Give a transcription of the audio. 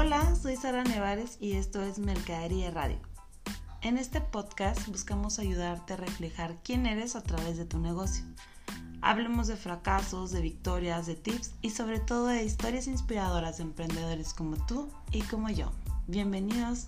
Hola, soy Sara Nevares y esto es Mercadería Radio. En este podcast buscamos ayudarte a reflejar quién eres a través de tu negocio. Hablemos de fracasos, de victorias, de tips y sobre todo de historias inspiradoras de emprendedores como tú y como yo. Bienvenidos.